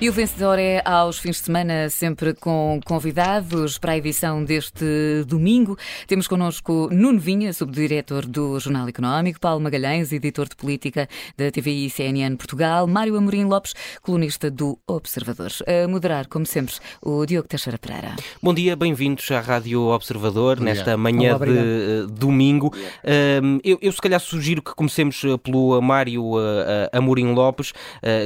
E o vencedor é aos fins de semana, sempre com convidados para a edição deste domingo. Temos connosco Nuno Vinha, subdiretor do Jornal Económico, Paulo Magalhães, editor de política da TVI e CNN Portugal, Mário Amorim Lopes, colunista do Observador. A moderar, como sempre, o Diogo Teixeira Pereira. Bom dia, bem-vindos à Rádio Observador, nesta manhã Olá, de uh, domingo. Uh, eu, eu, se calhar, sugiro que comecemos eh, pelo Mário uh, Amorim Lopes,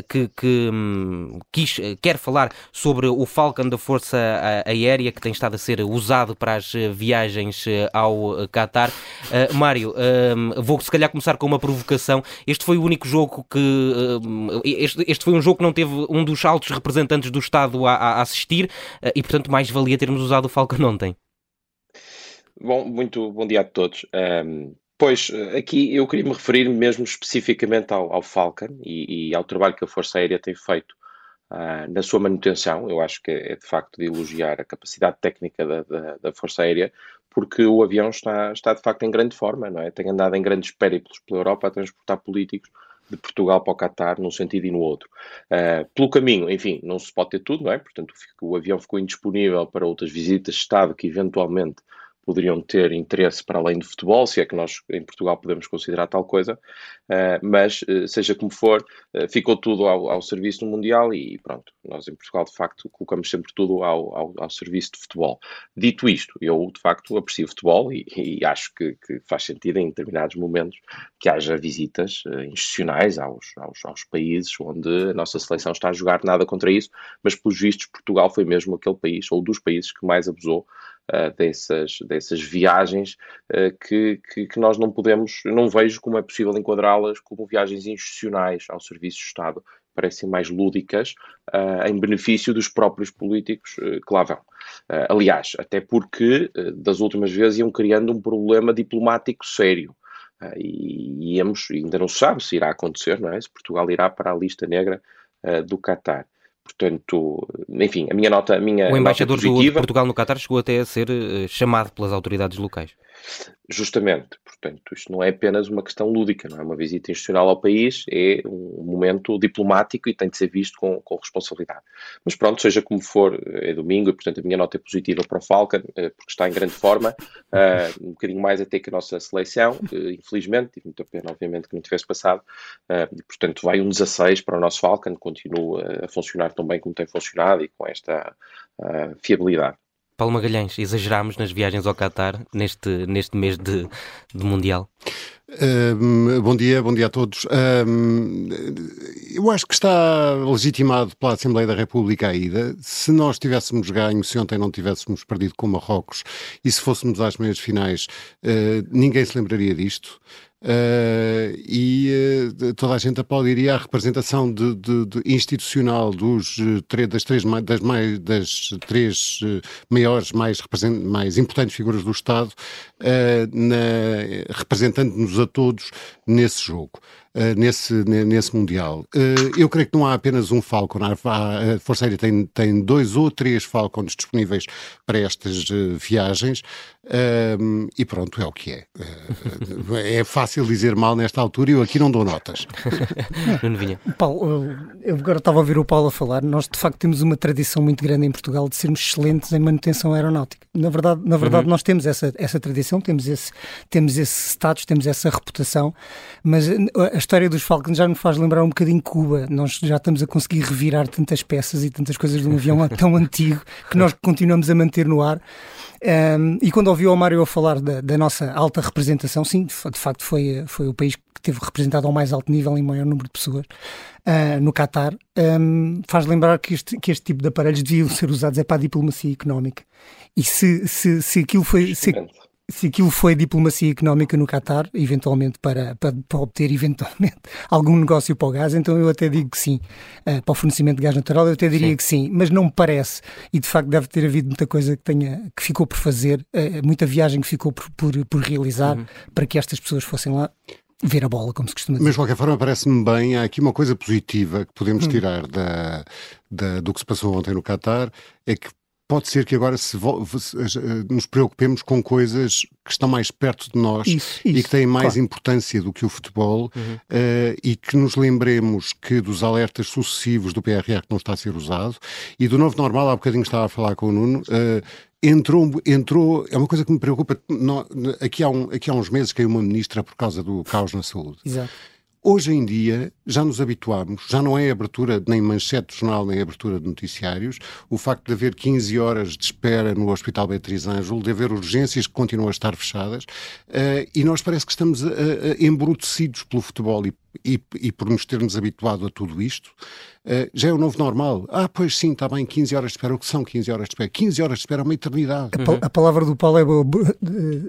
que, que, um, quis, quer falar sobre o Falcon da Força Aérea, que tem estado a ser usado para as viagens ao Qatar. Mário, vou se calhar começar com uma provocação. Este foi o único jogo que. Este, este foi um jogo que não teve um dos altos representantes do Estado a, a assistir e, portanto, mais valia termos usado o Falcon ontem. Bom, muito bom dia a todos. Um, pois, aqui eu queria me referir mesmo especificamente ao, ao Falcon e, e, ao trabalho que a Força Aérea tem feito uh, na sua manutenção. Eu acho que é de facto de elogiar a capacidade técnica da, da, da, Força Aérea, porque o avião está, está de facto em grande forma, não é? Tem andado em grandes périplos pela Europa a transportar políticos de Portugal para o Qatar num sentido e no outro. Uh, pelo caminho, enfim, não se pode ter tudo, não é? Portanto, o avião ficou indisponível para outras visitas de Estado que eventualmente poderiam ter interesse para além do futebol, se é que nós em Portugal podemos considerar tal coisa, uh, mas uh, seja como for, uh, ficou tudo ao, ao, serviço do Mundial e pronto, nós em Portugal de facto colocamos sempre tudo ao, ao, ao serviço de futebol. Dito isto, eu de facto aprecio futebol e, e acho que, que, faz sentido em determinados momentos que haja visitas institucionais aos, aos, aos países onde a nossa seleção está a jogar, nada contra isso, mas pelos vistos Portugal foi mesmo aquele país, ou dos países que mais abusou uh, dessas, dessas viagens uh, que, que, que, nós não podemos, não vejo como é possível enquadrá-las como viagens institucionais ao serviço do Estado, parecem mais lúdicas uh, em benefício dos próprios políticos que lá vão. aliás, até porque das últimas vezes iam criando um problema diplomático sério. E, íamos, ainda não se sabe se irá acontecer, não é? Se Portugal irá para a lista negra do Qatar. Portanto, enfim, a minha nota, a minha O embaixador positiva, de Portugal no Qatar chegou até a ser uh, chamado pelas autoridades locais. Justamente, portanto, isto não é apenas uma questão lúdica, não é uma visita institucional ao país, é um momento diplomático e tem de ser visto com, com responsabilidade. Mas pronto, seja como for, é domingo e, portanto, a minha nota é positiva para o Falcon, eh, porque está em grande forma, uh, um bocadinho mais até que a nossa seleção, infelizmente, tive muita pena, obviamente, que não tivesse passado, e, portanto, vai um 16 para o nosso Falcon, continua a funcionar tão bem como tem funcionado e com esta fiabilidade. Paulo Magalhães, exagerámos nas viagens ao Qatar neste, neste mês de, de Mundial? Um, bom dia, bom dia a todos. Um, eu acho que está legitimado pela Assembleia da República a ida. Se nós tivéssemos ganho, se ontem não tivéssemos perdido com Marrocos e se fôssemos às meias finais, uh, ninguém se lembraria disto. Uh, e uh, toda a gente aplaudiria a representação de, de, de institucional dos, uh, das três, das mais, das três maiores, mais, mais importantes figuras do Estado, representando-nos a todos nesse jogo. Uh, nesse, nesse Mundial. Uh, eu creio que não há apenas um Falcon, a Força Aérea tem, tem dois ou três Falcons disponíveis para estas uh, viagens e pronto, é o que é. é fácil dizer mal nesta altura e eu aqui não dou notas. não vinha. Paulo, eu agora estava a ouvir o Paulo a falar, nós de facto temos uma tradição muito grande em Portugal de sermos excelentes em manutenção aeronáutica. Na verdade, na verdade uhum. nós temos essa, essa tradição, temos esse, temos esse status, temos essa reputação, mas a história dos Falcons já me faz lembrar um bocadinho Cuba. Nós já estamos a conseguir revirar tantas peças e tantas coisas de um avião tão antigo que nós continuamos a manter no ar. Um, e quando ouvi o Mário a falar da, da, nossa alta representação, sim, de, facto foi, foi o país que teve representado ao mais alto nível em maior número de pessoas uh, no Qatar, um, faz lembrar que este, que este tipo de aparelhos deviam ser usados é para a diplomacia económica. E se, se, se aquilo foi. Se, se aquilo foi diplomacia económica no Qatar, eventualmente para, para, para, obter eventualmente algum negócio para o gás, então eu até digo que sim. Uh, para o fornecimento de gás natural, eu até diria sim. que sim, mas não me parece. E de facto deve ter havido muita coisa que, tenha, que ficou por fazer, uh, muita viagem que ficou por, por, por realizar uhum. para que estas pessoas fossem lá ver a bola, como se costuma dizer. Mas de qualquer forma parece-me bem, há aqui uma coisa positiva que podemos hum. tirar da, da, do que se passou ontem no Qatar, é que pode ser que agora se, nos preocupemos com coisas que estão mais perto de nós isso, isso, e que têm mais claro. importância do que o futebol uhum. uh, e que nos lembremos que dos alertas sucessivos do PRR que não está a ser usado e do novo normal, há bocadinho estava a falar com o Nuno, uh, entrou, entrou, é uma coisa que me preocupa, não, aqui, há um, aqui há uns meses caiu uma ministra por causa do caos na saúde. Exato. Hoje em dia já nos habituamos, já não é abertura nem manchete de jornal nem abertura de noticiários, o facto de haver 15 horas de espera no Hospital Beatriz Ângelo, de haver urgências que continuam a estar fechadas, uh, e nós parece que estamos uh, embrutecidos pelo futebol e, e, e por nos termos habituado a tudo isto, Uh, já é o novo normal. Ah, pois sim, está bem, 15 horas de espera. O que são 15 horas de espera? 15 horas de espera é uma eternidade. Uhum. A, a, palavra do Paulo é boa.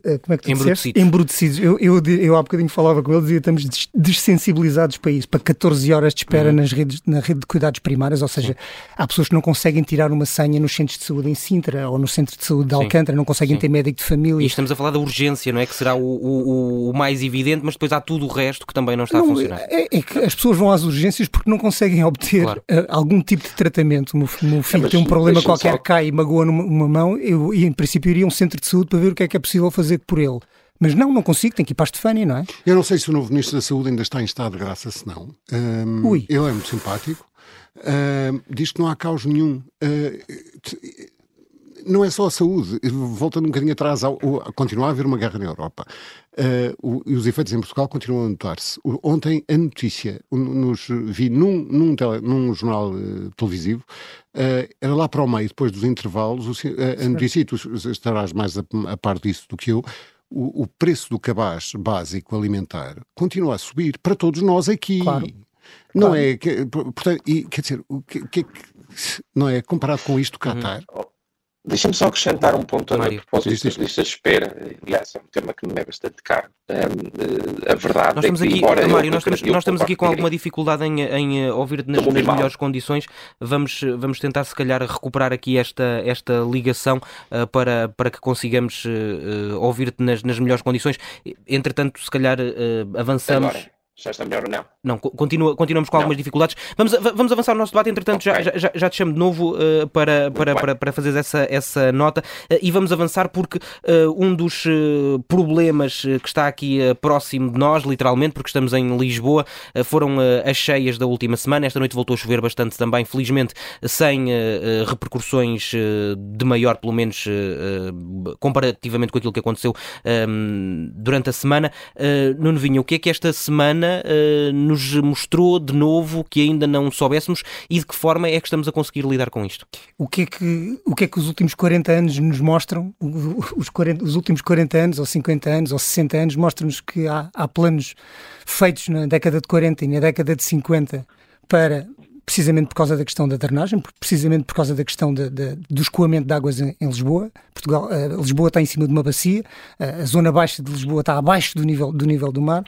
Eh, como é que tu Embrutecidos. Embrutecidos. Eu, eu, eu há bocadinho falava com ele dizia estamos dessensibilizados para isso, para 14 horas de espera uhum. nas redes, na rede de cuidados primários, ou seja, sim. há pessoas que não conseguem tirar uma senha nos centros de saúde em Sintra ou no centro de saúde de Alcântara, sim. não conseguem sim. ter médico de família. E estamos a falar da urgência, não é? Que será o, o, o mais evidente, mas depois há tudo o resto que também não está não, a funcionar. É, é, que as pessoas vão às urgências porque não conseguem obter claro. uh, algum tipo de tratamento. O meu, meu filho é, tem um problema qualquer, só... cai e magoa numa, numa mão, eu, e em princípio iria a um centro de saúde para ver o que é que é possível fazer por ele. Mas não, não consigo, tenho que ir para a Estefânia, não é? Eu não sei se o novo Ministro da Saúde ainda está em estado de graça, se não. Um, Ui. Ele é muito simpático. Uh, diz que não há caos nenhum. Uh, não é só a saúde, voltando um bocadinho atrás, ao, ao, continua a haver uma guerra na Europa uh, o, e os efeitos em Portugal continuam a notar-se. Ontem a notícia, nos vi num, num, tele, num jornal uh, televisivo, uh, era lá para o meio, depois dos intervalos, o, a, notícia, e tu estarás mais a, a par disso do que eu, o, o, preço do cabaz básico alimentar continua a subir para todos nós aqui. Claro. Não claro. é, que, portanto, e, quer dizer, o que, que, não é comparado com isto do Qatar. Uhum. Deixa-me só acrescentar um ponto a propósito das listas de espera. Aliás, é um tema que me é bastante caro. Um, a verdade nós é que, aqui, embora Mário, nós, temos, nós estamos aqui com alguma dificuldade em, em eh, ouvir nas, nas melhores condições. Vamos, vamos tentar, se calhar, recuperar aqui esta, esta ligação uh, para, para que consigamos uh, ouvir-te nas, nas melhores condições. Entretanto, se calhar, uh, avançamos. Agora já está melhor ou não? Não, continua, continuamos com não. algumas dificuldades. Vamos, vamos avançar no nosso debate, entretanto, okay. já, já, já te chamo de novo uh, para, para, para, para fazer essa, essa nota uh, e vamos avançar porque uh, um dos problemas que está aqui próximo de nós, literalmente, porque estamos em Lisboa, foram as cheias da última semana. Esta noite voltou a chover bastante também, felizmente, sem repercussões de maior, pelo menos comparativamente com aquilo que aconteceu durante a semana. Nuno Vinha, o que é que esta semana uh, nos mostrou de novo que ainda não soubéssemos e de que forma é que estamos a conseguir lidar com isto? O que é que, o que, é que os últimos 40 anos nos mostram? Os, 40, os últimos 40 anos, ou 50 anos, ou 60 anos, mostram-nos que há, há planos feitos na década de 40 e na década de 50 para precisamente por causa da questão da drenagem, precisamente por causa da questão de, de, do escoamento de águas em, em Lisboa. Portugal, uh, Lisboa está em cima de uma bacia, uh, a zona baixa de Lisboa está abaixo do nível do, nível do mar.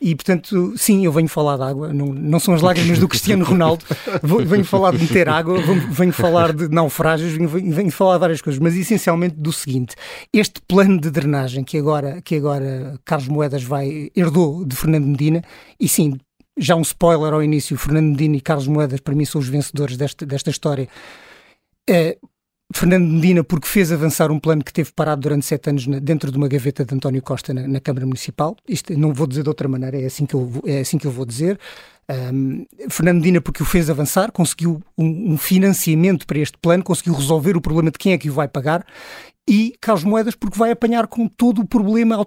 E, portanto, sim, eu venho falar de água, não, não são as lágrimas do Cristiano Ronaldo, venho falar de meter água, venho falar de naufrágios, venho, venho falar de várias coisas, mas essencialmente do seguinte: este plano de drenagem que agora, que agora Carlos Moedas vai, herdou de Fernando Medina, e sim, já um spoiler ao início, Fernando Medina e Carlos Moedas, para mim, são os vencedores desta, desta história. É, Fernando Medina, porque fez avançar um plano que teve parado durante sete anos na, dentro de uma gaveta de António Costa na, na, Câmara Municipal. Isto não vou dizer de outra maneira, é assim que eu, é assim que eu vou dizer. Um, Fernando Medina, porque o fez avançar, conseguiu um, um, financiamento para este plano, conseguiu resolver o problema de quem é que o vai pagar. E Carlos Moedas, porque vai apanhar com todo o problema uh,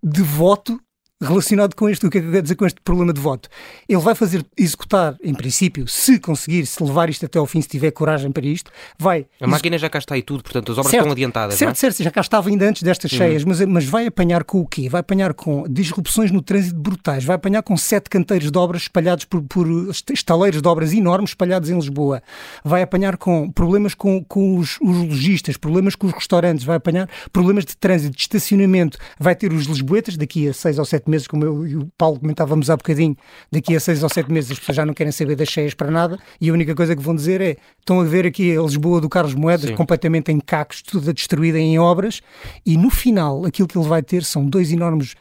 de voto relacionado com este, o que é que quer dizer com este problema de voto? Ele vai fazer executar, em princípio, se conseguir, se levar isto até ao fim, se tiver coragem para isto, vai. A máquina já cá está e tudo, portanto, as obras certo, estão adiantadas. Certo, é? certo, já cá estava ainda antes destas uhum. cheias, mas, mas vai apanhar com o quê? Vai apanhar com disrupções no trânsito brutais, vai apanhar com sete canteiros de obras espalhados por, por estaleiros de obras enormes espalhados em Lisboa, vai apanhar com problemas com, com os, os lojistas, problemas com os restaurantes, vai apanhar problemas de trânsito, de estacionamento, vai ter os lisboetas daqui a seis ou sete meses, como eu e o Paulo comentávamos há bocadinho, daqui a seis ou sete meses as pessoas já não querem saber das cheias para nada e a única coisa que vão dizer é estão a ver aqui a Lisboa do Carlos Moedas Sim. completamente em cacos, tudo destruída em obras e no final aquilo que ele vai ter são dois enormes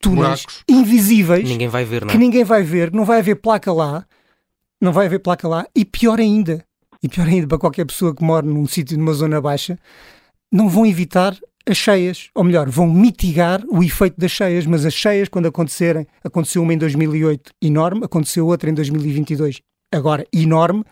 túneis Buracos. invisíveis ninguém vai ver, não é? que ninguém vai ver, não vai haver placa lá, não vai haver placa lá e pior ainda, e pior ainda para qualquer pessoa que mora num sítio numa zona baixa, não vão evitar as cheias, ou melhor, vão mitigar o efeito das cheias, mas as cheias, quando acontecerem, aconteceu uma em 2008 enorme, aconteceu outra em 2022 agora enorme,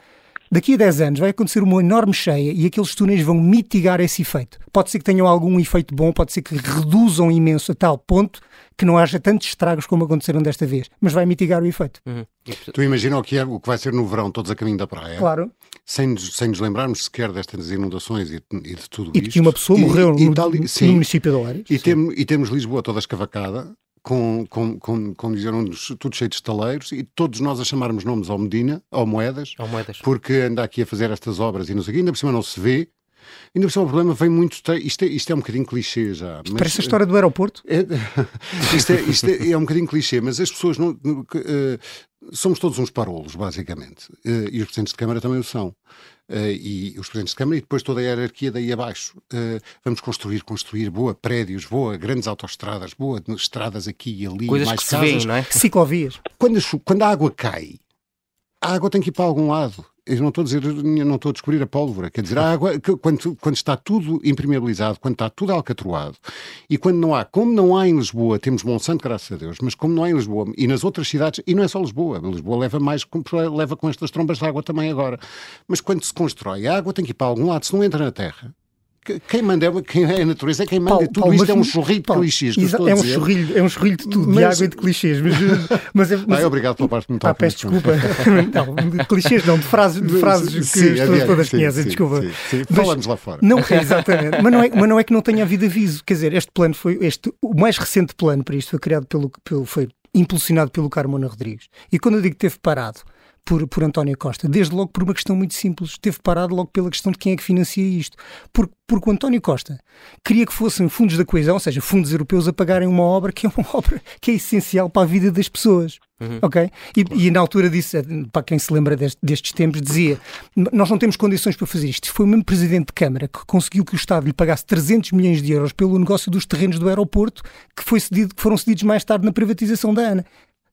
daqui a 10 anos vai acontecer uma enorme cheia e aqueles túneis vão mitigar esse efeito. Pode ser que tenham algum efeito bom, pode ser que reduzam imenso a tal ponto que não haja tantos estragos como aconteceram desta vez, mas vai mitigar o efeito. Uhum. Tu imagina o que, é, o que vai ser no verão, todos a caminho da praia. Claro. Sem, sem nos lembrarmos sequer destas inundações e, e de tudo e isto. E que uma pessoa morreu e, no, e sim, no, município de Oeiras. E, tem, e temos Lisboa toda escavacada, com, com, com, com dizeram tudo cheio de estaleiros e todos nós a chamarmos nomes ao Medina, ao Moedas, ao Moedas, porque anda aqui a fazer estas obras e não sei o quê, ainda por cima não se vê. Ainda por cima o problema vem muito. Isto é, isto é um bocadinho clichê já. Mas, Parece a história do aeroporto. É, isto, é, isto é, é, um bocadinho clichê, mas as pessoas não. Uh, somos todos uns parolos, basicamente. Uh, e os presidentes de Câmara também o são. Uh, e os presidentes de Câmara e depois toda a hierarquia daí abaixo. Uh, vamos construir, construir, boa, prédios, boa, grandes autoestradas, boa, estradas aqui e ali, Coisas mais que casas. Se vêem, não é? Ciclovias. Quando a, quando a água cai, a água tem que ir para algum lado eu não estou a dizer, não estou a descobrir a pólvora, quer dizer, a água, quando, quando está tudo impermeabilizado, quando está tudo alcatroado, e quando não há, como não há em Lisboa, temos Monsanto, graças a Deus, mas como não há em Lisboa, e nas outras cidades, e não é só Lisboa, Lisboa leva mais, leva com estas trombas de água também agora, mas quando se constrói, a água tem que ir para algum lado, se não entra na terra, quem manda é, quem é a natureza, é quem manda. Paulo, Tudo Paulo, isto é um chorrilho de clichês. é, um chorrilho, é um chorrilho de tudo, mas, de água e de clichês. Mas, mas, é, mas, Ai, obrigado pela parte muito ah, peço desculpa. não, de clichês não, de frases, de frases que sim, as pessoas todas sim, conhecem, sim, desculpa. Sim, Falamos lá fora. Não, exatamente. mas, não é, mas não é que não tenha havido aviso. Quer dizer, este plano foi. Este, o mais recente plano para isto foi criado pelo. pelo foi impulsionado pelo Carmona Rodrigues. E quando eu digo que teve parado por, por António Costa, desde logo por uma questão muito simples. Teve parado logo pela questão de quem é que financia isto. Porque, porque o António Costa queria que fossem fundos da coesão, ou seja, fundos europeus a pagarem uma obra que é uma obra que é essencial para a vida das pessoas. Uhum. Ok? E, e, na altura disse, para quem se lembra deste, destes tempos, dizia: Nós não temos condições para fazer isto. Foi o mesmo presidente de Câmara que conseguiu que o Estado lhe pagasse 300 milhões de euros pelo negócio dos terrenos do aeroporto, que, foi cedido, que foram cedidos mais tarde na privatização da ANA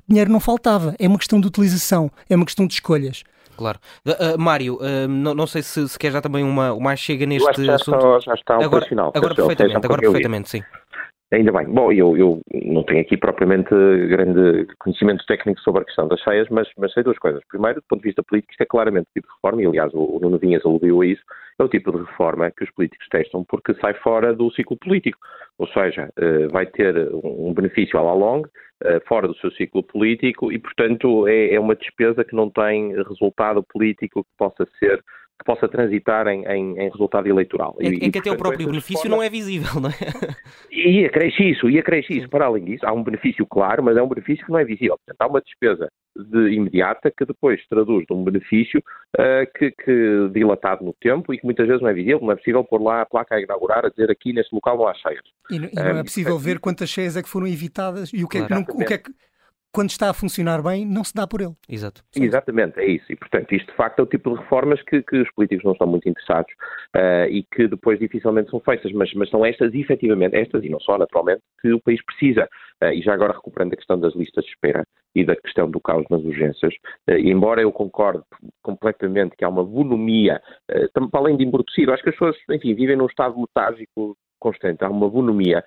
dinheiro não faltava. É uma questão de utilização, é uma questão de escolhas. Claro. Uh, uh, Mário, uh, não, não, sei se, se quer já também uma, uma chega neste já assunto. Está, já está agora, agora perfeitamente, agora perfeitamente, sim. Ainda bem. Bom, eu, eu, não tenho aqui propriamente grande conhecimento técnico sobre a questão das cheias, mas, mas sei duas coisas. Primeiro, do ponto de vista político, isto é claramente o tipo de reforma, e aliás o, o Nuno Vinhas aludiu a isso, é o tipo de reforma que os políticos testam porque sai fora do ciclo político. Ou seja, vai ter um benefício à la longue, eh, fora do seu ciclo político e, portanto, é, é, uma despesa que não tem resultado político que possa ser que possa transitar em, em, em resultado eleitoral. É, e, é que até o próprio benefício forma... não é visível, não é? E acresce isso, e acresce isso. Para além disso, há um benefício claro, mas é um benefício que não é visível. Portanto, há uma despesa de imediata que depois se traduz num benefício uh, que, que, dilatado no tempo e que muitas vezes não é visível, não é possível pôr lá a placa a inaugurar a dizer aqui neste local não há cheias. E, e não é possível ver quantas cheias é que foram evitadas e o que, é, que não, o que é que quando está a funcionar bem, não se dá por ele. Exato. Exatamente, é isso. E, portanto, isto de facto é o tipo de reformas que, que os políticos não estão muito interessados uh, e que depois dificilmente são feitas, mas, mas são estas, efetivamente, estas e não só, naturalmente, que o país precisa. Uh, e já agora recuperando a questão das listas de espera e da questão do caos nas urgências, uh, embora eu concorde completamente que há uma bonomia, uh, para além de embrutecido, acho que as pessoas, enfim, vivem num estado letárgico constante, há uma bonomia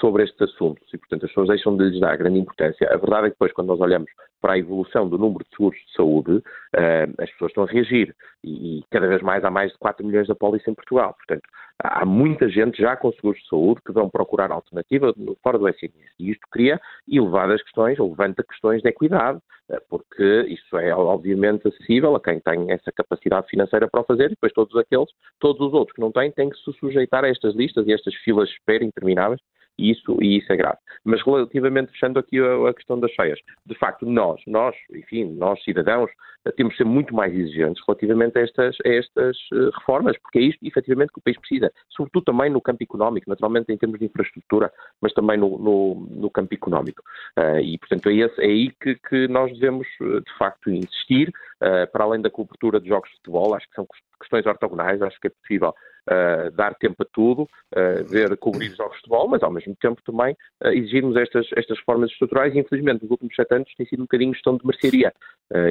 sobre estes assuntos e, portanto, as pessoas deixam de lhes dar grande importância. A verdade é que depois, quando nós olhamos para a evolução do número de seguros de saúde, uh, as pessoas estão a reagir e, cada vez mais há mais de 4 milhões de apólices em Portugal. Portanto, há muita gente já com seguros de saúde que vão procurar alternativa fora do SNS. E isto cria elevadas questões, ou levanta questões de equidade, uh, porque isso é obviamente acessível a quem tem essa capacidade financeira para o fazer e depois todos aqueles, todos os outros que não têm, têm que se sujeitar a estas listas e a estas filas de espera intermináveis e isso, e isso é grave. Mas relativamente, fechando aqui a, a, questão das cheias, de facto, nós, nós, enfim, nós cidadãos, eh, temos de ser muito mais exigentes relativamente a estas, a estas uh, reformas, porque é isto, efetivamente, que o país precisa, sobretudo também no campo económico, naturalmente em termos de infraestrutura, mas também no, no, no campo económico. Uh, e, portanto, é, esse, é aí que, que, nós devemos, de facto, insistir uh, para além da cobertura de jogos de futebol, acho que são questões ortogonais, acho que é possível uh, dar tempo a tudo, uh, ver, cobrir os jogos de futebol, mas ao mesmo tempo também exigirmos estas, estas reformas estruturais e infelizmente nos últimos sete anos tem sido um bocadinho gestão de mercearia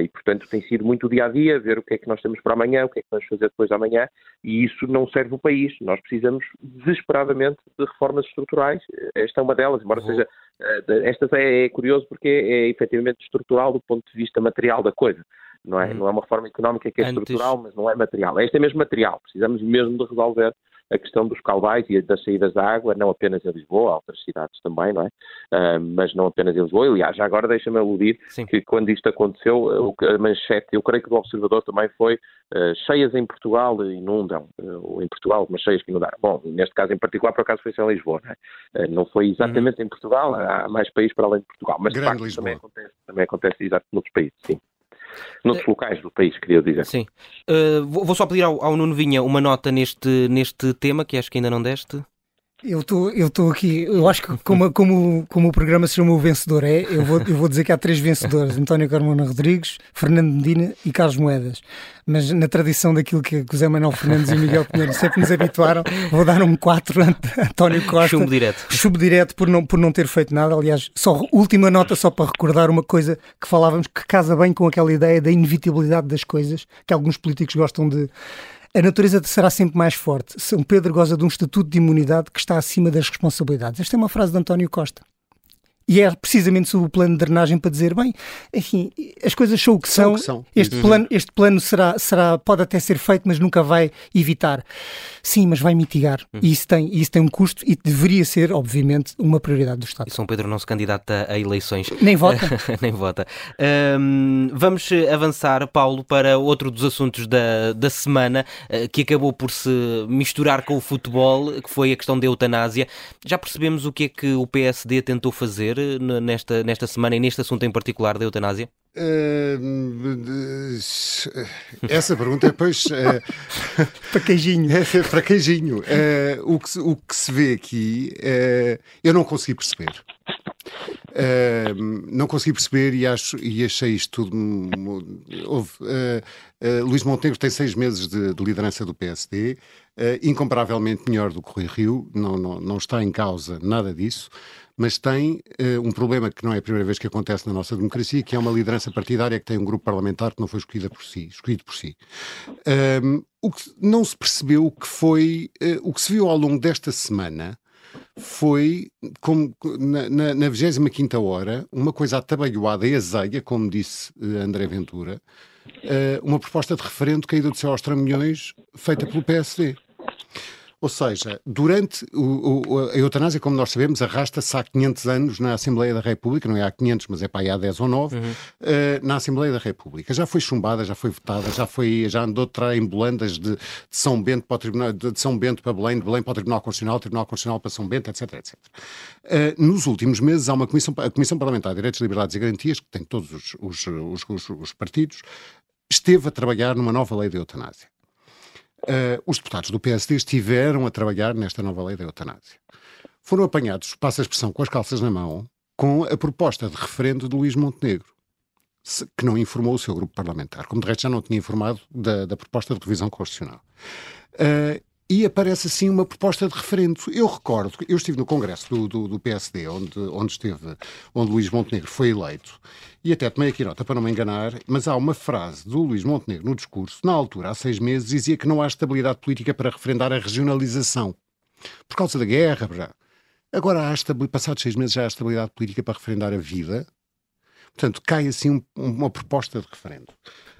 e portanto tem sido muito dia a dia, ver o que é que nós temos para amanhã, o que é que vamos fazer depois de amanhã e isso não serve o país. Nós precisamos desesperadamente de reformas estruturais, esta é uma delas, embora uhum. seja esta é, é curioso porque é, é efetivamente estrutural do ponto de vista material da coisa não é? Hum. Não é uma reforma económica que é Antes... estrutural, mas não é material. Esta é mesmo material. Precisamos mesmo de resolver a questão dos caudais e das saídas da água, não apenas em Lisboa, outras cidades também, não é? Uh, mas não apenas em Lisboa. Aliás, já agora deixa-me aludir Sim. que quando isto aconteceu, a manchete, eu creio que do Observador também foi uh, cheias em Portugal inundam, uh, em Portugal, mas cheias que inundaram. Bom, neste caso em particular, por acaso foi em Lisboa, não é? não foi exatamente hum. em Portugal, há mais países para além de Portugal, mas Grande de facto também acontece, também acontece exatamente noutros países, sim noutros locais do país, queria dizer. Sim. Uh, vou só pedir ao, ao Nuno Vinha uma nota neste, neste tema, que acho que ainda não deste. Eu estou eu estou aqui, eu acho que como, como, como o programa se chama o vencedor é, eu vou, eu vou dizer que há três vencedores, António Carmona Rodrigues, Fernando Medina e Carlos Moedas. Mas na tradição daquilo que o Zé Manuel Fernandes e Miguel Pinheiro sempre nos habituaram, vou dar um 4 a António Costa. Chumbo direto. Chumbo direto por não, por não ter feito nada. Aliás, só última nota só para recordar uma coisa que falávamos que casa bem com aquela ideia da inevitabilidade das coisas, que alguns políticos gostam de a natureza será sempre mais forte. São Pedro goza de um estatuto de imunidade que está acima das responsabilidades. Esta é uma frase de António Costa. E é precisamente sobre o plano de drenagem para dizer, bem, enfim, as coisas são o que são. são, que são. Este, uhum. plano, este plano será, será, pode até ser feito, mas nunca vai evitar. Sim, mas vai mitigar. Uhum. E isso tem, isso tem um custo e deveria ser, obviamente, uma prioridade do Estado. E São Pedro não se candidata a eleições. Nem vota. Nem vota. Um, vamos avançar, Paulo, para outro dos assuntos da, da semana, uh, que acabou por se misturar com o futebol, que foi a questão da eutanásia. Já percebemos o que é que o PSD tentou fazer fazer nesta, nesta semana e neste assunto em particular da eutanásia? Uh, essa pergunta é pois uh, para queijinho. É, para queijinho. Uh, o, que, o que se vê aqui eu não consegui perceber. não consegui perceber e, acho, e achei isto tudo. Houve, Luís Montenegro tem seis meses de, de liderança do PSD, incomparavelmente melhor do que Rui Rio, não, não, não está em causa nada disso mas tem uh, um problema que não é a primeira vez que acontece na nossa democracia, que é uma liderança partidária que tem um grupo parlamentar que não foi escolhido por si. Escolhido por si. Um, o que não se percebeu que foi, uh, o que se viu ao longo desta semana foi, como na, na, 25 hora, uma coisa atabalhoada e azeia, como disse uh, André Ventura, uma proposta de referendo caída do céu aos tramilhões feita pelo PSD. Ou seja, durante o, o, a eutanásia, como nós sabemos, arrasta-se há 500 anos na Assembleia da República, não é há 500, mas é para aí há 10 ou 9, uhum. uh, na Assembleia da República. Já foi chumbada, já foi votada, já, foi, já andou de em bolandas de, de, São Bento para o Tribunal, de, São Bento para Belém, de Belém para o Tribunal Constitucional, Tribunal Constitucional para São Bento, etc, etc. Uh, nos últimos meses há uma comissão, a Comissão Parlamentar de Direitos, Liberdades e Garantias, que tem todos os, os, os, os partidos, esteve a trabalhar numa nova lei de eutanásia. Uh, os deputados do PSD estiveram a trabalhar nesta nova lei da eutanásia. Foram apanhados, passa a expressão, com as calças na mão, com a proposta de referendo de Luís Montenegro, que não informou o seu grupo parlamentar, como de resto já não tinha informado da, da proposta de revisão constitucional. Uh, e aparece assim uma proposta de referendo. Eu recordo, eu estive no congresso do, do, do, PSD, onde, onde esteve, onde Luís Montenegro foi eleito, e até tomei aqui nota para não me enganar, mas há uma frase do Luís Montenegro no discurso, na altura, há seis meses, dizia que não há estabilidade política para referendar a regionalização. Por causa da guerra, já. Agora, há passados seis meses, já há estabilidade política para referendar a vida. Portanto, cai assim um, uma proposta de referendo.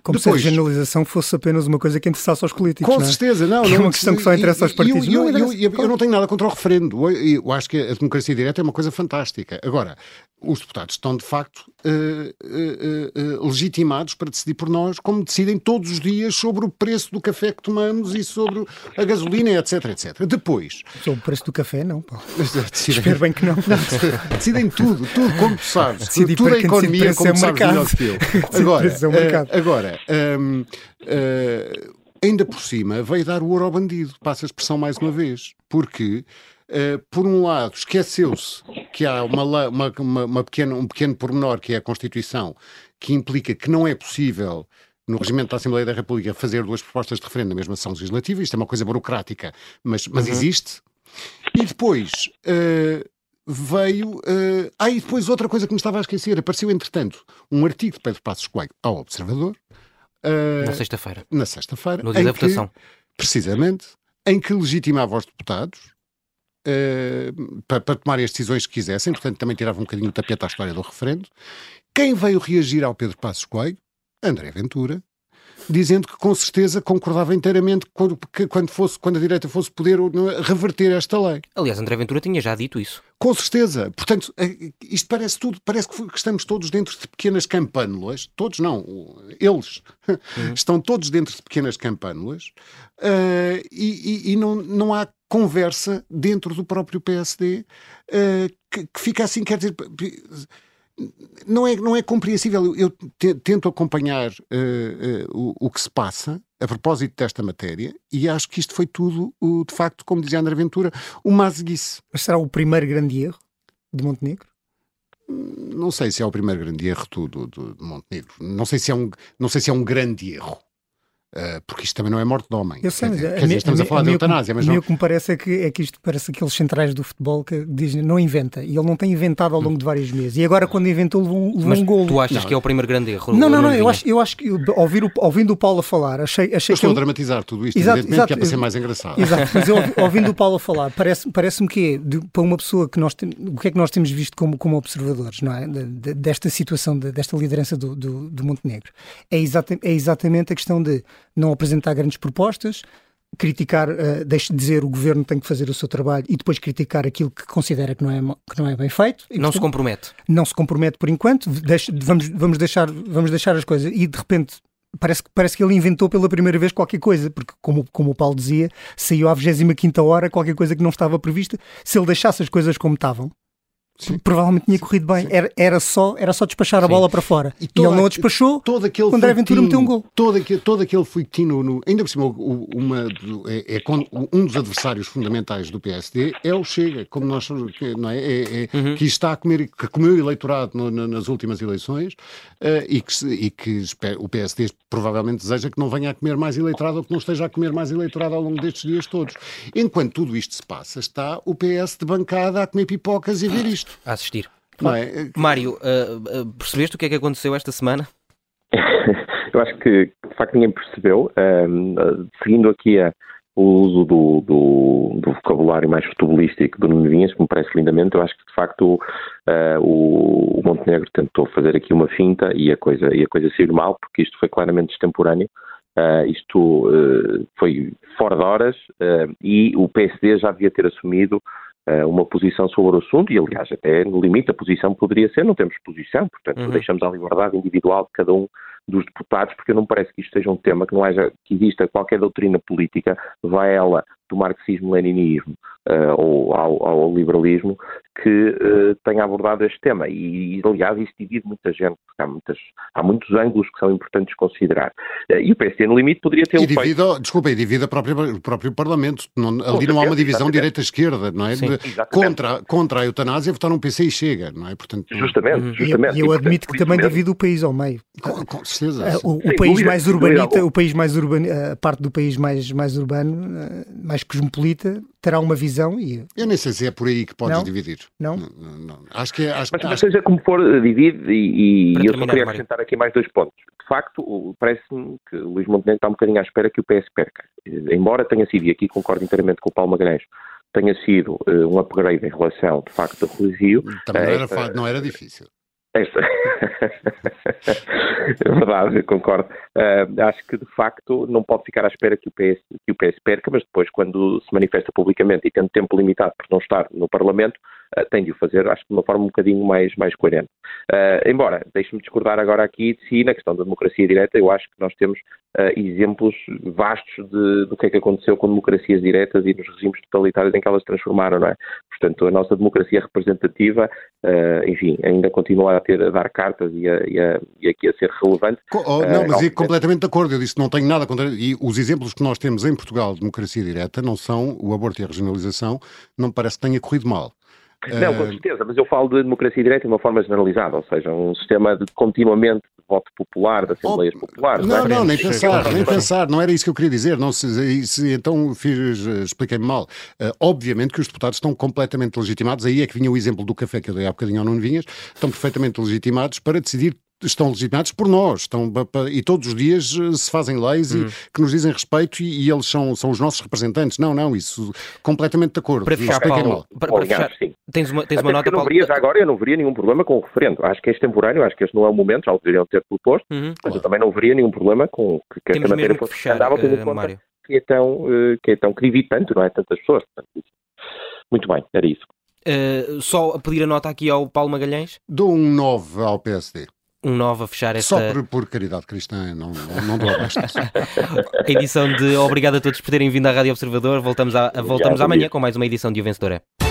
Como Depois, se a generalização fosse apenas uma coisa que interessasse aos políticos. Com não é? certeza, não. Que é uma questão que só interessa aos partidos. Eu, eu, eu, eu, não tenho nada contra o referendo. Eu, acho que a democracia direta é uma coisa fantástica. Agora, os deputados estão, de facto, uh, uh, uh, legitimados para decidir por nós, como decidem todos os dias sobre o preço do café que tomamos e sobre a gasolina, etc, etc. Depois... Sobre o preço do café, não, Paulo. Decidem... Espero bem que não. não. decidem tudo, tudo, como tu sabes. Decidi tudo a economia, como tu sabes melhor que eu. Agora, uh, agora um, uh, ainda por cima, veio dar o ouro ao bandido, passa a expressão mais uma vez, porque Uh, por um lado, esqueceu-se que há uma, uma, uma, uma pequena, um pequeno pormenor que é a Constituição, que implica que não é possível no regimento da Assembleia da República fazer duas propostas de referendo na mesma sessão legislativa. Isto é uma coisa burocrática, mas, mas uhum. existe. E depois uh, veio. Uh, ah, e depois outra coisa que me estava a esquecer. Apareceu, entretanto, um artigo de Pedro Passos Coelho ao Observador. Uh, na sexta-feira. Na sexta-feira. No dia da votação. Precisamente. Em que legitimava os deputados uh, para, para tomarem as decisões que quisessem. Portanto, também tirava um bocadinho o tapete à história do referendo. Quem veio reagir ao Pedro Passos Coelho? André Ventura, dizendo que com certeza concordava inteiramente quando, que, quando, fosse, quando a direita fosse poder reverter esta lei. Aliás, André Ventura tinha já dito isso. Com certeza. Portanto, eh, isto parece tudo, parece que estamos todos dentro de pequenas campânulas, todos não, eles uhum. estão todos dentro de pequenas campânulas uh, e, e, e, não, não há conversa dentro do próprio PSD uh, eh, que, que fica assim, quer dizer não é, não é compreensível. Eu tento acompanhar uh, uh, o, o, que se passa a propósito desta matéria e acho que isto foi tudo, uh, de facto, como dizia André Ventura, uma azeguice. Mas será o primeiro grande erro de Montenegro? Não sei se é o primeiro grande erro do, do, do Montenegro. Não sei se é um, não sei se é um grande erro. Uh, porque isto também não é morte de homem. Eu sei, mas quer, dizer, estamos a, a falar a de eutanásia, mas não... O que me parece é que, é que isto parece aqueles centrais do futebol que dizem não inventa. E ele não tem inventado ao longo de vários meses. E agora, quando inventou, levou, levou mas um golo. Tu achas não. que é o primeiro grande erro? Não, não, não. Eu acho, eu acho que, ouvir o, ouvindo o Paulo a falar, achei, achei eu estou a dramatizar tudo isto, exato, evidentemente, exato, que é para ser mais engraçado. Exato, mas eu, ouvindo o Paulo a falar, parece-me parece que é, de, para uma pessoa que nós temos, o que é que nós temos visto como, como observadores, não é? De, de, desta situação, desta liderança do, do, do Montenegro. É, exata, é exatamente a questão de não apresentar grandes propostas, criticar, uh, deixe de dizer o governo tem que fazer o seu trabalho e depois criticar aquilo que considera que não é, que não é bem feito. E, não portanto, se compromete. Não se compromete por enquanto, deixe, vamos, vamos, deixar, vamos deixar as coisas e de repente parece, parece que ele inventou pela primeira vez qualquer coisa, porque como, como o Paulo dizia, saiu à 25 hora qualquer coisa que não estava prevista. Se ele deixasse as coisas como estavam, Sim. provavelmente tinha corrido bem. Era, era, só, era só despachar Sim. a bola para fora. E, e ele não a despachou. Todo aquele o André Ventura meteu um gol. Todo aquele, todo aquele fliquetino, no, ainda por cima, uma, é, é, um dos adversários fundamentais do PSD é o Chega, como nós não é? é, é uhum. que está a comer, que comeu eleitorado no, nas últimas eleições uh, e, que, e que o PSD provavelmente deseja que não venha a comer mais eleitorado ou que não esteja a comer mais eleitorado ao longo destes dias todos. Enquanto tudo isto se passa, está o PS de bancada a comer pipocas e a ver isto a assistir. É? Mário, uh, uh, percebeste o que é que aconteceu esta semana? Eu acho que de facto ninguém percebeu. Uh, seguindo aqui a, o uso do, do, do, vocabulário mais futebolístico do Nuno Vinhas, que me parece lindamente, eu acho que de facto uh, o, o, Montenegro tentou fazer aqui uma finta e a coisa, e a coisa saiu mal, porque isto foi claramente extemporâneo. Uh, isto uh, foi fora de horas e o PSD já devia ter assumido eh, uma posição sobre o assunto e, aliás, até no limite a posição poderia ser não temos posição, portanto uhum. deixamos a liberdade individual de cada um dos deputados, porque não parece que isto seja um tema que não haja, que exista qualquer doutrina política, vai ela do marxismo-leninismo uh, ou ao, ao, liberalismo, que uh, tenha abordado este tema. E, aliás, isso divide muita gente, porque há, muitas, há muitos ângulos que são importantes considerar. Uh, e o PSD, no limite, poderia ter... E divide, feito... desculpa, e divide a própria, o próprio Parlamento. Não, ali não há uma divisão direita-esquerda, não é? Sim, de, contra, contra a eutanásia, votar um PC e chega, não é? Portanto, justamente, justamente. E eu, eu admito que também divide o país ao meio. Com, com certeza. O, o país mais urbanita, o país mais urbano, a parte do país mais, mais urbano, mais cosmopolita, terá uma visão e... Eu nem sei se é por aí que podes não? dividir. Não? Não, não, não? Acho que é... Acho, mas, acho... seja como for, eh, divide e, e eu só queria acrescentar aqui mais dois pontos. De facto, parece-me que o Luís Montenegro está um bocadinho à espera que o PS perca. Embora tenha sido, e aqui concordo inteiramente com o Paulo Magalhães, tenha sido uh, um upgrade em relação, de facto, ao Rui Rio. Também não era, uh, não era difícil. Esta... é verdade, concordo. Uh, acho que de facto não pode ficar à espera que o, PS, que o PS perca, mas depois, quando se manifesta publicamente e tendo tempo limitado por não estar no Parlamento, tem de o fazer, acho que de uma forma um bocadinho mais, mais coerente. Uh, embora, deixe-me discordar agora aqui de si, na questão da democracia direta, eu acho que nós temos exemplos vastos de, do que é que aconteceu com democracias diretas e nos regimes totalitários em que elas transformaram, não é? Portanto, a nossa democracia representativa, enfim, ainda continua a ter a dar cartas e, a, e, a, e aqui a ser relevante. Oh, não, mas uh, completamente de acordo. Eu disse não tenho nada contra. E os exemplos que nós temos em Portugal de democracia direta não são o aborto e a regionalização, não me parece que tenha corrido mal. Não, com eh, certeza, mas eu falo de democracia direta de uma forma generalizada, ou seja, um sistema de continuamente voto popular, de assembleias oh, populares. Não, não, não nem pensar, nem pensar, não era isso que eu queria dizer, não se, se então fiz, expliquei-me mal. Uh, obviamente que os deputados estão completamente legitimados, aí é que vinha o exemplo do café que eu dei há bocadinho ao Nuno Vinhas, estão perfeitamente legitimados para decidir estão legitimados por nós, estão, e todos os dias eh, se fazem leis hum. e, que nos dizem respeito e, e, eles são, são os nossos representantes. Não, não, isso completamente de acordo. Para fechar, Paulo, para, para fechar, tens uma, tens uma nota, eu não veria, já agora eu não veria nenhum problema com o referendo. Acho que é extemporâneo, acho que este não é o momento, já o deveriam ter proposto, uhum, mas claro. eu também não veria nenhum problema com que, que esta matéria fosse fechar, uh, que é tão, uh, que é tão que divide tanto, não é? Tantas pessoas. Muito bem, era isso. Uh, só a pedir a nota aqui ao Paulo Magalhães? Dou um 9 ao PSD um novo a fechar esta... Só por, por caridade cristã, não, não dou a edição de Obrigado a todos por terem vindo à Rádio Observador. Voltamos, a, voltamos amanhã com mais uma edição de O Vencedor é.